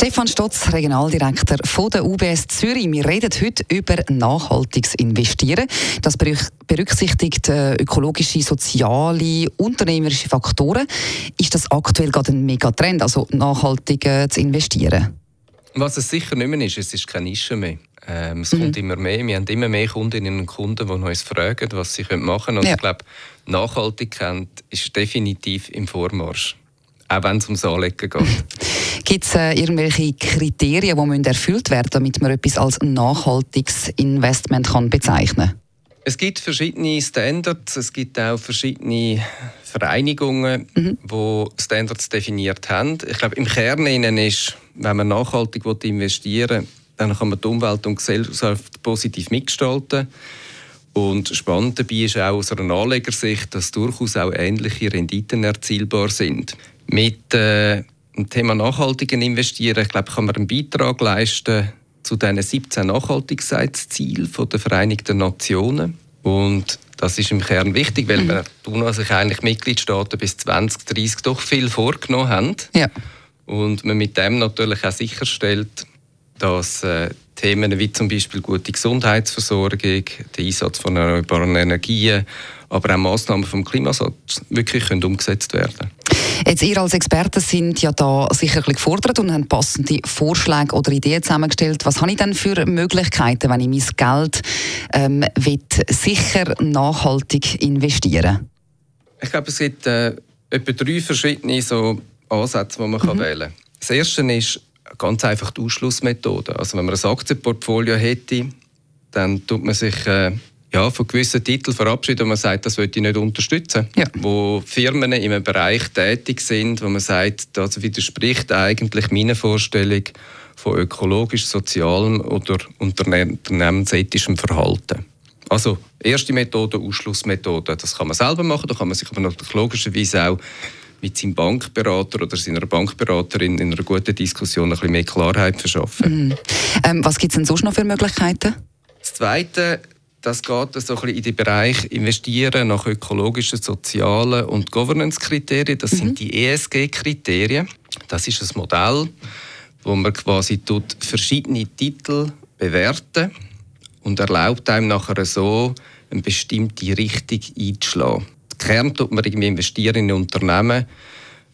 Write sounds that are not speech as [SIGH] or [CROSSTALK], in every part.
Stefan Stotz, Regionaldirektor von der UBS Zürich. Wir reden heute über nachhaltiges Investieren. Das berücksichtigt äh, ökologische, soziale, unternehmerische Faktoren. Ist das aktuell gerade ein Megatrend, also nachhaltig äh, zu investieren? Was es sicher nicht mehr ist, es ist keine Nische mehr. Ähm, es mhm. kommt immer mehr. Wir haben immer mehr Kundinnen und Kunden, die uns fragen, was sie machen können. Und ja. ich glaube, Nachhaltigkeit ist definitiv im Vormarsch. Auch wenn es ums Anlegen geht. [LAUGHS] Gibt es äh, irgendwelche Kriterien, die müssen erfüllt werden damit man etwas als nachhaltiges Investment kann bezeichnen kann? Es gibt verschiedene Standards, es gibt auch verschiedene Vereinigungen, mhm. die Standards definiert haben. Ich glaube, im Kern ist, wenn man nachhaltig investieren will, dann kann man die Umwelt und Gesellschaft positiv mitgestalten. Und spannend dabei ist auch aus einer Anlegersicht, dass durchaus auch ähnliche Renditen erzielbar sind. Mit äh, dem Thema nachhaltigen Investieren, ich glaube, kann man einen Beitrag leisten zu diesen 17 Nachhaltigkeitszielen der Vereinigten Nationen. Und das ist im Kern wichtig, weil mhm. wir tun sich eigentlich Mitgliedstaaten bis 2030 doch viel vorgenommen haben. Ja. Und man mit dem natürlich auch sicherstellt, dass äh, Themen wie zum Beispiel gute Gesundheitsversorgung, der Einsatz von erneuerbaren Energien, aber auch Massnahmen vom Klimaschutz wirklich können umgesetzt werden Jetzt ihr als Experten sind ja da sicher gefordert und haben passende Vorschläge oder Ideen zusammengestellt. Was habe ich denn für Möglichkeiten, wenn ich mein Geld ähm, will, sicher nachhaltig investieren Ich glaube, es gibt äh, etwa drei verschiedene so Ansätze, die man mhm. kann wählen kann. Das erste ist ganz einfach die Ausschlussmethode. Also wenn man ein Aktienportfolio hätte, dann tut man sich äh, ja, von gewissen Titeln verabschieden, wo man sagt, das möchte ich nicht unterstützen. Ja. Wo Firmen in einem Bereich tätig sind, wo man sagt, das widerspricht eigentlich meiner Vorstellung von ökologisch, sozialem oder unternehmensethischem Verhalten. Also erste Methode, Ausschlussmethode, das kann man selber machen, da kann man sich aber logischerweise auch mit seinem Bankberater oder seiner Bankberaterin in einer guten Diskussion ein bisschen mehr Klarheit verschaffen. Mhm. Ähm, was gibt es denn sonst noch für Möglichkeiten? Das Zweite, das geht so ein bisschen in den Bereich Investieren nach ökologischen, sozialen und Governance-Kriterien. Das mhm. sind die ESG-Kriterien. Das ist ein Modell, wo man quasi tut verschiedene Titel bewerten und erlaubt einem nachher so eine bestimmte Richtung einzuschlagen. Kern tut man irgendwie investieren in Unternehmen,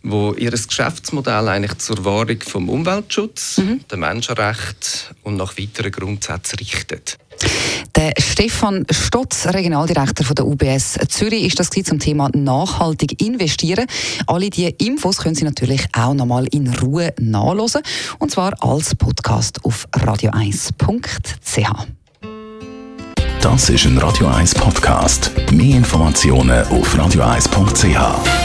wo ihr Geschäftsmodell eigentlich zur Wahrung vom Umweltschutz, mhm. der Menschenrechte und nach weiteren Grundsätzen richtet. Der Stefan Stotz, Regionaldirektor von der UBS Zürich, ist das zum Thema nachhaltig investieren. Alle diese Infos können Sie natürlich auch nochmal in Ruhe nachlesen und zwar als Podcast auf radio1.ch. Das ist ein Radio 1 Podcast. Mehr Informationen auf radio1.ch.